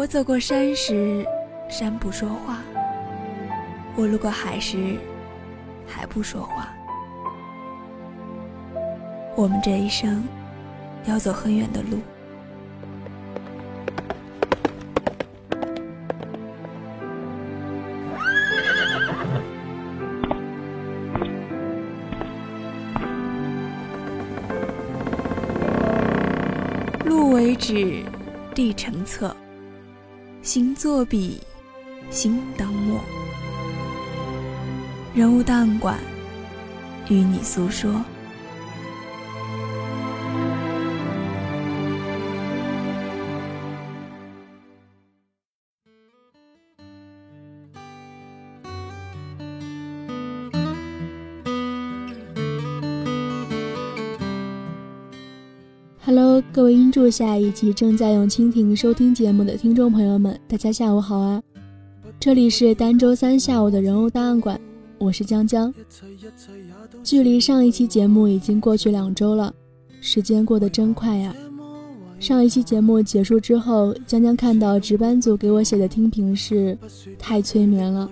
我走过山时，山不说话；我路过海时，海不说话。我们这一生要走很远的路。路为止，地成册，心作笔，心当墨。人物档案馆，与你诉说。Hello，各位音柱下以及正在用蜻蜓收听节目的听众朋友们，大家下午好啊！这里是单周三下午的人物档案馆，我是江江。距离上一期节目已经过去两周了，时间过得真快呀！上一期节目结束之后，江江看到值班组给我写的听评是太催眠了。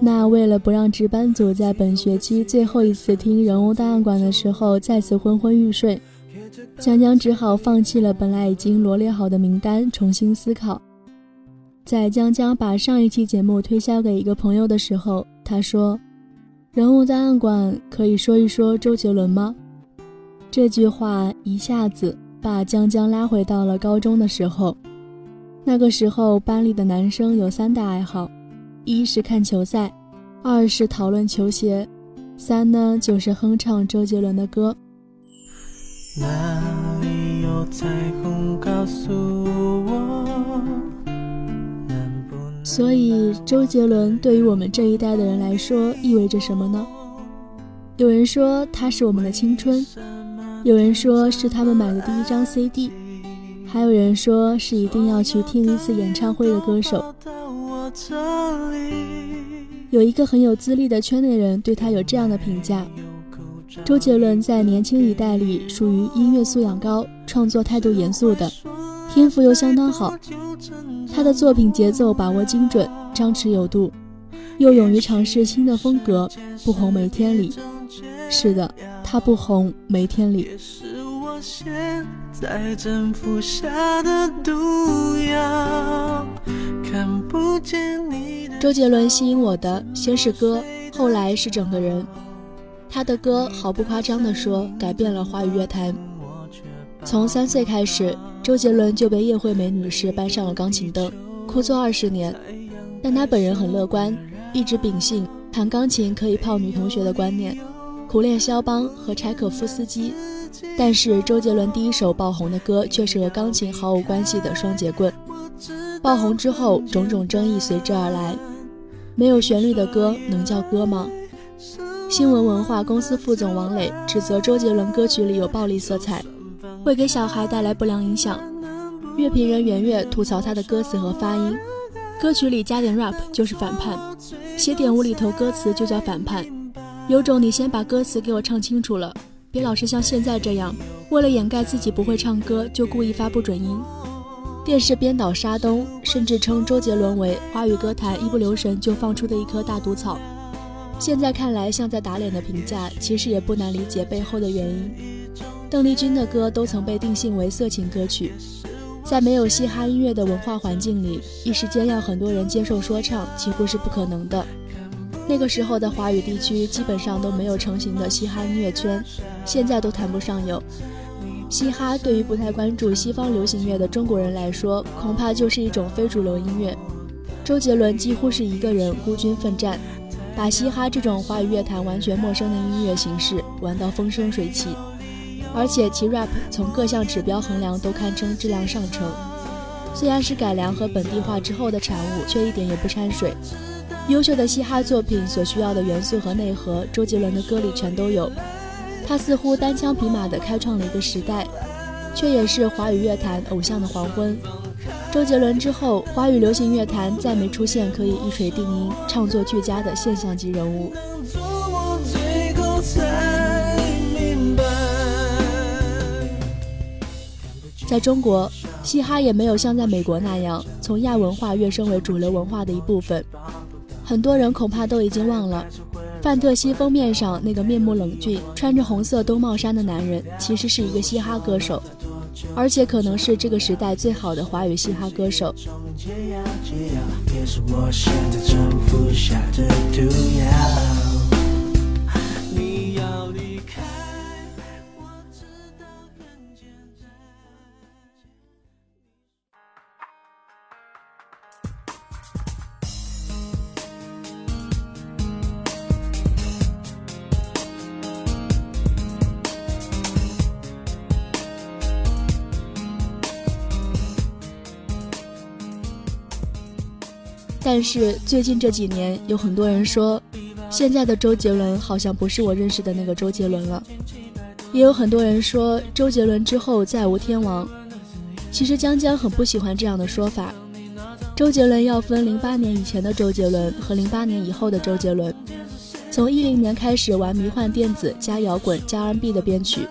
那为了不让值班组在本学期最后一次听人物档案馆的时候再次昏昏欲睡。江江只好放弃了本来已经罗列好的名单，重新思考。在江江把上一期节目推销给一个朋友的时候，他说：“人物档案馆可以说一说周杰伦吗？”这句话一下子把江江拉回到了高中的时候。那个时候班里的男生有三大爱好：一是看球赛，二是讨论球鞋，三呢就是哼唱周杰伦的歌。哪里有彩虹告诉我？所以，周杰伦对于我们这一代的人来说意味着什么呢？有人说他是我们的青春，有人说是他们买的第一张 CD，还有人说是一定要去听一次演唱会的歌手。有一个很有资历的圈内人对他有这样的评价。周杰伦在年轻一代里属于音乐素养高、创作态度严肃的，天赋又相当好。他的作品节奏把握精准，张弛有度，又勇于尝试新的风格，不红没天理。是的，他不红没天理。周杰伦吸引我的先是歌，后来是整个人。他的歌毫不夸张地说，改变了华语乐坛。从三岁开始，周杰伦就被叶惠美女士搬上了钢琴凳，枯坐二十年。但他本人很乐观，一直秉性弹钢琴可以泡女同学的观念，苦练肖邦和柴可夫斯基。但是周杰伦第一首爆红的歌却是和钢琴毫无关系的《双截棍》。爆红之后，种种争议随之而来。没有旋律的歌能叫歌吗？新闻文化公司副总王磊指责周杰伦歌曲里有暴力色彩，会给小孩带来不良影响。乐评人袁月吐槽他的歌词和发音，歌曲里加点 rap 就是反叛，写点无厘头歌词就叫反叛。有种你先把歌词给我唱清楚了，别老是像现在这样，为了掩盖自己不会唱歌就故意发不准音。电视编导沙东甚至称周杰伦为华语歌坛一不留神就放出的一颗大毒草。现在看来像在打脸的评价，其实也不难理解背后的原因。邓丽君的歌都曾被定性为色情歌曲，在没有嘻哈音乐的文化环境里，一时间要很多人接受说唱几乎是不可能的。那个时候的华语地区基本上都没有成型的嘻哈音乐圈，现在都谈不上有。嘻哈对于不太关注西方流行乐的中国人来说，恐怕就是一种非主流音乐。周杰伦几乎是一个人孤军奋战。把嘻哈这种华语乐坛完全陌生的音乐形式玩到风生水起，而且其 rap 从各项指标衡量都堪称质量上乘。虽然是改良和本地化之后的产物，却一点也不掺水。优秀的嘻哈作品所需要的元素和内核，周杰伦的歌里全都有。他似乎单枪匹马地开创了一个时代，却也是华语乐坛偶像的黄昏。周杰伦之后，华语流行乐坛再没出现可以一锤定音、唱作俱佳的现象级人物。在中国，嘻哈也没有像在美国那样从亚文化跃升为主流文化的一部分。很多人恐怕都已经忘了，范特西封面上那个面目冷峻、穿着红色兜帽衫的男人，其实是一个嘻哈歌手，而且可能是这个时代最好的华语嘻哈歌手。但是最近这几年，有很多人说，现在的周杰伦好像不是我认识的那个周杰伦了。也有很多人说，周杰伦之后再无天王。其实江江很不喜欢这样的说法。周杰伦要分零八年以前的周杰伦和零八年以后的周杰伦。从一零年开始玩迷幻电子加摇滚加 R&B 的编曲，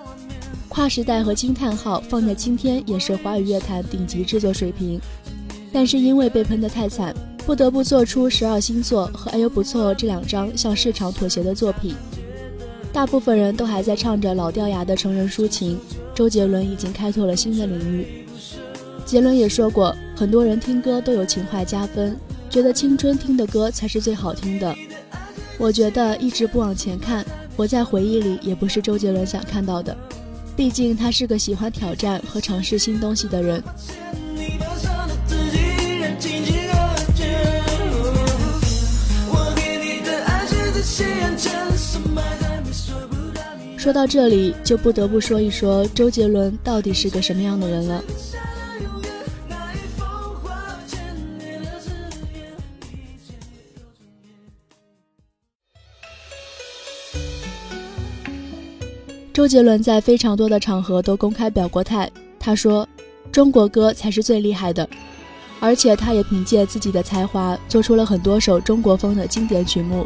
跨时代和惊叹号放在今天也是华语乐坛顶级制作水平。但是因为被喷得太惨。不得不做出十二星座和哎呦不错这两张向市场妥协的作品。大部分人都还在唱着老掉牙的成人抒情，周杰伦已经开拓了新的领域。杰伦也说过，很多人听歌都有情怀加分，觉得青春听的歌才是最好听的。我觉得一直不往前看，活在回忆里也不是周杰伦想看到的。毕竟他是个喜欢挑战和尝试新东西的人。说到这里，就不得不说一说周杰伦到底是个什么样的人了。周杰伦在非常多的场合都公开表过态，他说：“中国歌才是最厉害的。”而且他也凭借自己的才华，做出了很多首中国风的经典曲目。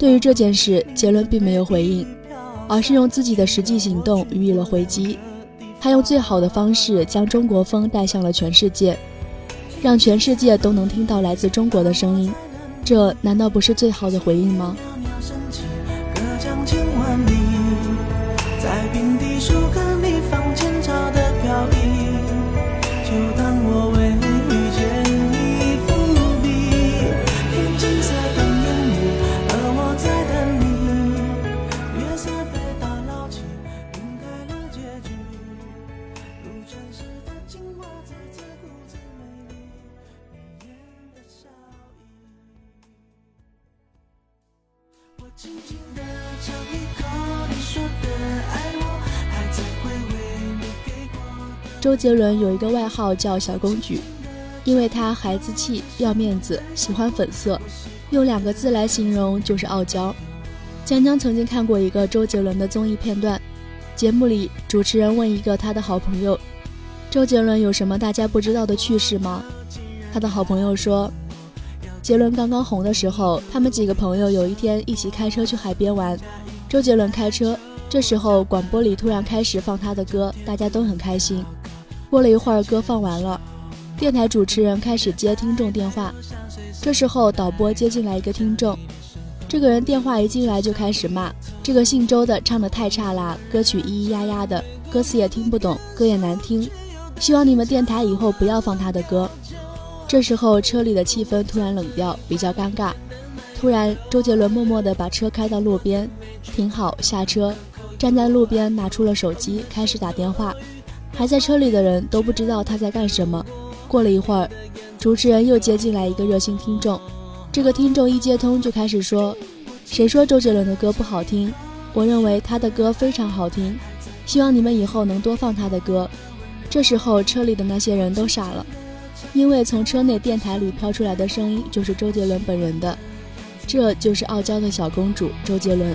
对于这件事，杰伦并没有回应，而是用自己的实际行动予以了回击。他用最好的方式将中国风带向了全世界，让全世界都能听到来自中国的声音。这难道不是最好的回应吗？周杰伦有一个外号叫“小公举”，因为他孩子气、要面子、喜欢粉色，用两个字来形容就是傲娇。江江曾经看过一个周杰伦的综艺片段，节目里主持人问一个他的好朋友：“周杰伦有什么大家不知道的趣事吗？”他的好朋友说：“杰伦刚刚红的时候，他们几个朋友有一天一起开车去海边玩，周杰伦开车，这时候广播里突然开始放他的歌，大家都很开心。”过了一会儿，歌放完了，电台主持人开始接听众电话。这时候，导播接进来一个听众，这个人电话一进来就开始骂：“这个姓周的唱的太差啦，歌曲咿咿呀呀的，歌词也听不懂，歌也难听，希望你们电台以后不要放他的歌。”这时候车里的气氛突然冷掉，比较尴尬。突然，周杰伦默默地把车开到路边，停好下车，站在路边拿出了手机，开始打电话。还在车里的人都不知道他在干什么。过了一会儿，主持人又接进来一个热心听众。这个听众一接通就开始说：“谁说周杰伦的歌不好听？我认为他的歌非常好听，希望你们以后能多放他的歌。”这时候，车里的那些人都傻了。因为从车内电台里飘出来的声音就是周杰伦本人的，这就是傲娇的小公主周杰伦。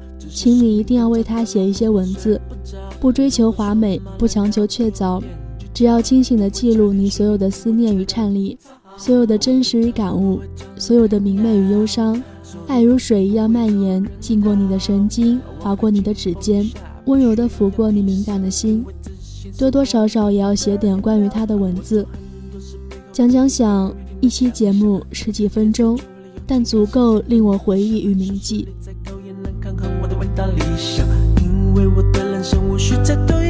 请你一定要为他写一些文字，不追求华美，不强求确凿，只要清醒地记录你所有的思念与颤栗，所有的真实与感悟，所有的明媚与忧伤。爱如水一样蔓延，浸过你的神经，划过你的指尖，温柔地抚过你敏感的心。多多少少也要写点关于他的文字，讲讲想一期节目十几分钟。”但足够令我回忆与铭记。当理想啊，因为我的人生无需再多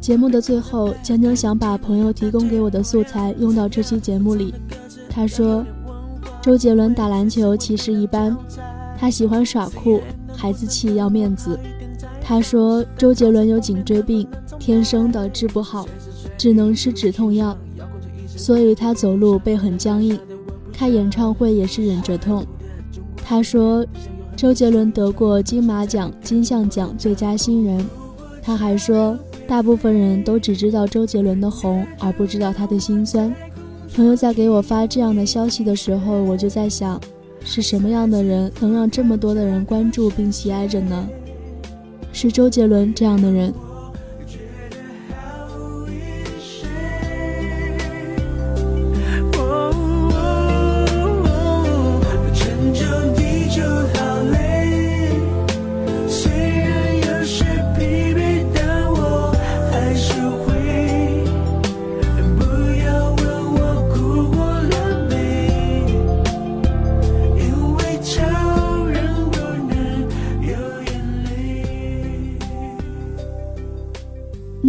节目的最后，江江想把朋友提供给我的素材用到这期节目里。他说：“周杰伦打篮球其实一般，他喜欢耍酷，孩子气要面子。”他说：“周杰伦有颈椎病，天生的治不好，只能吃止痛药，所以他走路背很僵硬，开演唱会也是忍着痛。”他说：“周杰伦得过金马奖、金像奖最佳新人。”他还说：“大部分人都只知道周杰伦的红，而不知道他的辛酸。”朋友在给我发这样的消息的时候，我就在想，是什么样的人能让这么多的人关注并喜爱着呢？是周杰伦这样的人。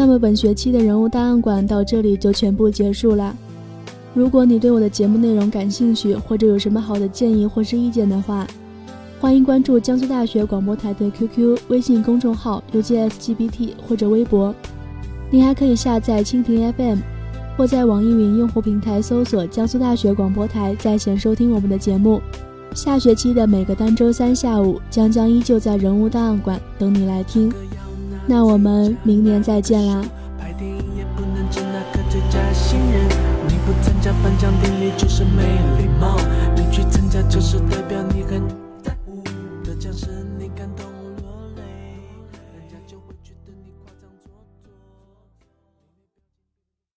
那么本学期的人物档案馆到这里就全部结束了。如果你对我的节目内容感兴趣，或者有什么好的建议或是意见的话，欢迎关注江苏大学广播台的 QQ 微信公众号 UJSGBT 或者微博。你还可以下载蜻蜓 FM，或在网易云用户平台搜索江苏大学广播台在线收听我们的节目。下学期的每个单周三下午，江江依旧在人物档案馆等你来听。那我们明年再见啦。拍电影也不能争那个最佳新人你不参加颁奖典礼就是没礼貌你去参加就是代表你很